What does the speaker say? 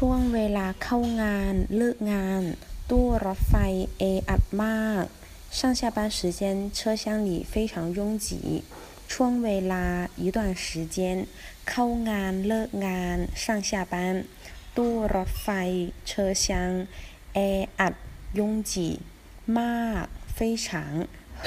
ช่วงเวลาเข้างานเลิกงาน ตู้รถไฟแออัดมาก上下班时间车厢里非常拥挤ช่วงเวลา一段时间เข้างานเลิกงาน上下班ตู้รถไฟ车厢แออัด拥挤มาก非常很